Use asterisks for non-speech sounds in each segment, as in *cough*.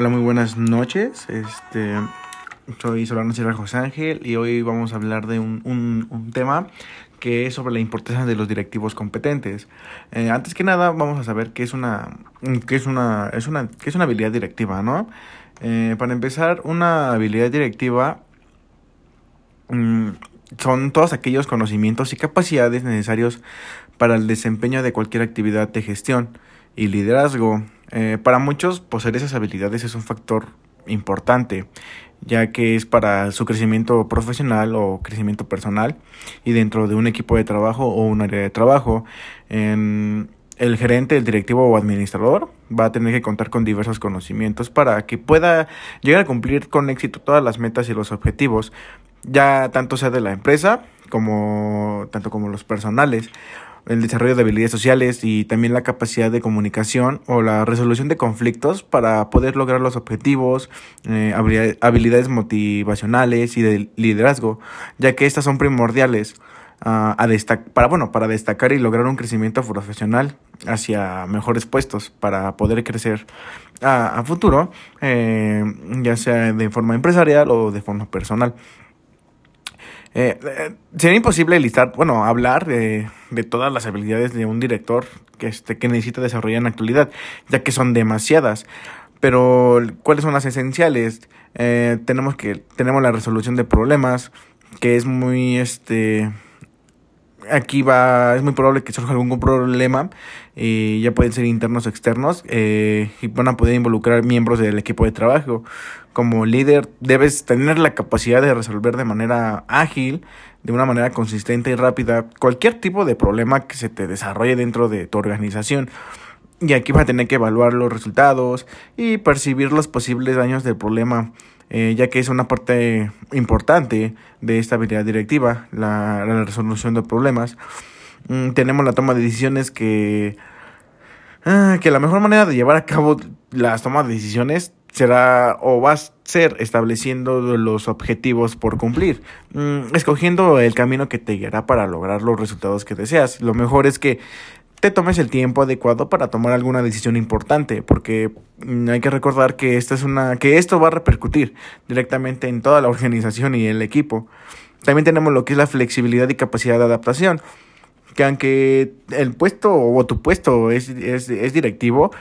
Hola, muy buenas noches. Este, soy Solano Sierra José Ángel y hoy vamos a hablar de un, un, tema que es sobre la importancia de los directivos competentes. Eh, antes que nada, vamos a saber qué es una, qué es una, es una, qué es una habilidad directiva, ¿no? Eh, para empezar, una habilidad directiva mm, son todos aquellos conocimientos y capacidades necesarios para el desempeño de cualquier actividad de gestión y liderazgo. Eh, para muchos, poseer esas habilidades es un factor importante, ya que es para su crecimiento profesional o crecimiento personal y dentro de un equipo de trabajo o un área de trabajo. el gerente, el directivo o administrador va a tener que contar con diversos conocimientos para que pueda llegar a cumplir con éxito todas las metas y los objetivos, ya tanto sea de la empresa como tanto como los personales el desarrollo de habilidades sociales y también la capacidad de comunicación o la resolución de conflictos para poder lograr los objetivos, eh, habilidades motivacionales y de liderazgo, ya que estas son primordiales uh, a para, bueno, para destacar y lograr un crecimiento profesional hacia mejores puestos para poder crecer a, a futuro, eh, ya sea de forma empresarial o de forma personal. Eh, eh, sería imposible listar, bueno, hablar de, de, todas las habilidades de un director que, este, que necesita desarrollar en la actualidad, ya que son demasiadas. Pero, ¿cuáles son las esenciales? Eh, tenemos que, tenemos la resolución de problemas, que es muy, este, aquí va, es muy probable que surja algún problema, y ya pueden ser internos o externos, eh, y van a poder involucrar miembros del equipo de trabajo. Como líder debes tener la capacidad de resolver de manera ágil, de una manera consistente y rápida, cualquier tipo de problema que se te desarrolle dentro de tu organización. Y aquí vas a tener que evaluar los resultados y percibir los posibles daños del problema eh, ya que es una parte importante de esta habilidad directiva, la, resolución de problemas. Mm, tenemos la toma de decisiones que, ah, que la mejor manera de llevar a cabo las tomas de decisiones será o va a ser estableciendo los objetivos por cumplir, mm, escogiendo el camino que te guiará para lograr los resultados que deseas. Lo mejor es que te tomes el tiempo adecuado para tomar alguna decisión importante, porque mm, hay que recordar que esta es una que esto va a repercutir directamente en toda la organización y el equipo. También tenemos lo que es la flexibilidad y capacidad de adaptación, que aunque el puesto o tu puesto es, es, es directivo,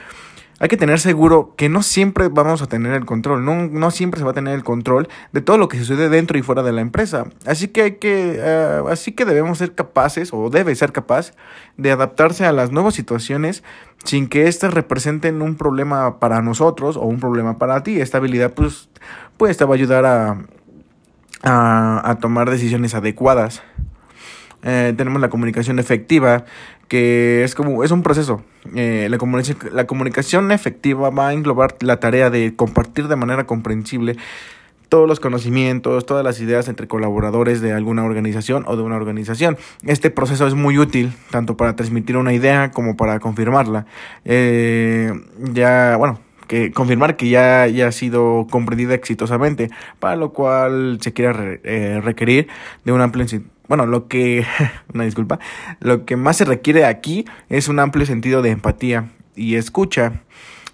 hay que tener seguro que no siempre vamos a tener el control, no, no siempre se va a tener el control de todo lo que sucede dentro y fuera de la empresa. Así que hay que, eh, así que debemos ser capaces, o debe ser capaz, de adaptarse a las nuevas situaciones sin que éstas representen un problema para nosotros o un problema para ti. Esta habilidad, pues, pues te va a ayudar a, a tomar decisiones adecuadas. Eh, tenemos la comunicación efectiva, que es como es un proceso. Eh, la, comunicación, la comunicación efectiva va a englobar la tarea de compartir de manera comprensible todos los conocimientos, todas las ideas entre colaboradores de alguna organización o de una organización. Este proceso es muy útil tanto para transmitir una idea como para confirmarla. Eh, ya, bueno, que confirmar que ya, ya ha sido comprendida exitosamente, para lo cual se quiere eh, requerir de un amplio bueno, lo que, *laughs* una disculpa, lo que más se requiere aquí es un amplio sentido de empatía y escucha.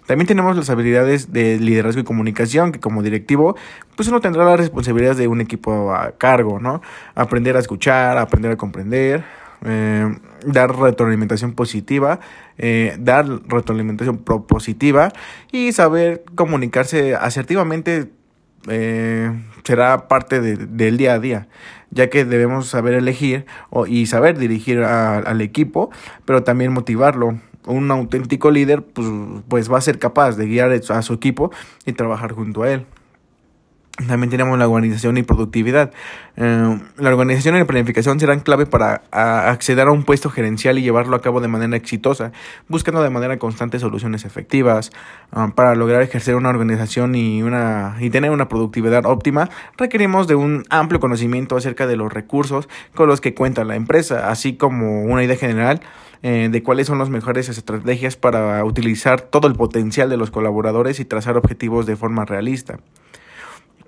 También tenemos las habilidades de liderazgo y comunicación, que como directivo, pues uno tendrá las responsabilidades de un equipo a cargo, ¿no? Aprender a escuchar, aprender a comprender, eh, dar retroalimentación positiva, eh, dar retroalimentación propositiva y saber comunicarse asertivamente eh, será parte del día a día, ya que debemos saber elegir y saber dirigir al equipo, pero también motivarlo. Un auténtico líder pues, pues va a ser capaz de guiar a su equipo y trabajar junto a él. También tenemos la organización y productividad. Eh, la organización y la planificación serán clave para acceder a un puesto gerencial y llevarlo a cabo de manera exitosa, buscando de manera constante soluciones efectivas. Ah, para lograr ejercer una organización y, una, y tener una productividad óptima, requerimos de un amplio conocimiento acerca de los recursos con los que cuenta la empresa, así como una idea general eh, de cuáles son las mejores estrategias para utilizar todo el potencial de los colaboradores y trazar objetivos de forma realista.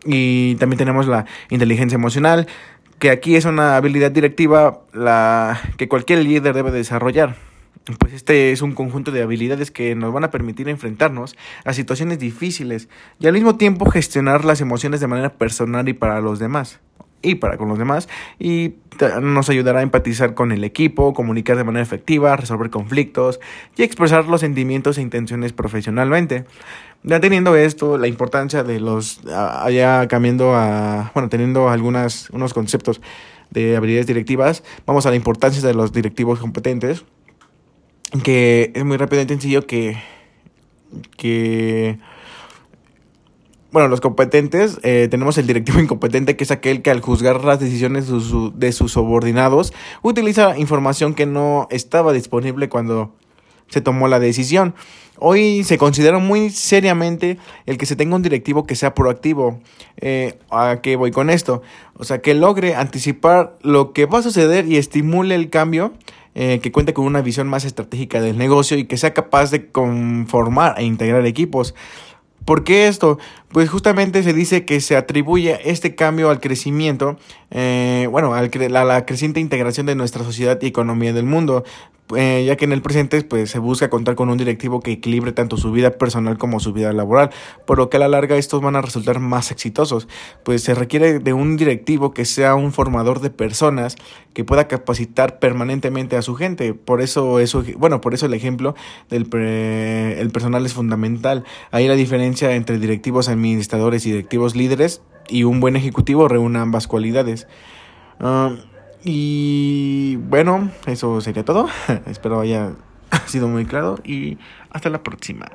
Y también tenemos la inteligencia emocional, que aquí es una habilidad directiva la que cualquier líder debe desarrollar. pues este es un conjunto de habilidades que nos van a permitir enfrentarnos a situaciones difíciles y al mismo tiempo gestionar las emociones de manera personal y para los demás y para con los demás y nos ayudará a empatizar con el equipo, comunicar de manera efectiva, resolver conflictos y expresar los sentimientos e intenciones profesionalmente. Ya teniendo esto, la importancia de los ya cambiando a bueno, teniendo algunas unos conceptos de habilidades directivas, vamos a la importancia de los directivos competentes que es muy rápido y sencillo que, que bueno, los competentes, eh, tenemos el directivo incompetente, que es aquel que al juzgar las decisiones de sus, de sus subordinados, utiliza información que no estaba disponible cuando se tomó la decisión. Hoy se considera muy seriamente el que se tenga un directivo que sea proactivo. Eh, ¿A qué voy con esto? O sea, que logre anticipar lo que va a suceder y estimule el cambio eh, que cuente con una visión más estratégica del negocio y que sea capaz de conformar e integrar equipos. ¿Por qué esto? Pues justamente se dice que se atribuye este cambio al crecimiento, eh, bueno, al a la creciente integración de nuestra sociedad y economía del mundo, eh, ya que en el presente pues, se busca contar con un directivo que equilibre tanto su vida personal como su vida laboral, por lo que a la larga estos van a resultar más exitosos, pues se requiere de un directivo que sea un formador de personas que pueda capacitar permanentemente a su gente, por eso eso bueno, por eso el ejemplo del el personal es fundamental. Ahí la diferencia entre directivos administradores y directivos líderes y un buen ejecutivo reúne ambas cualidades. Ah, y bueno, eso sería todo. *laughs* Espero haya *laughs* sido muy claro y hasta la próxima.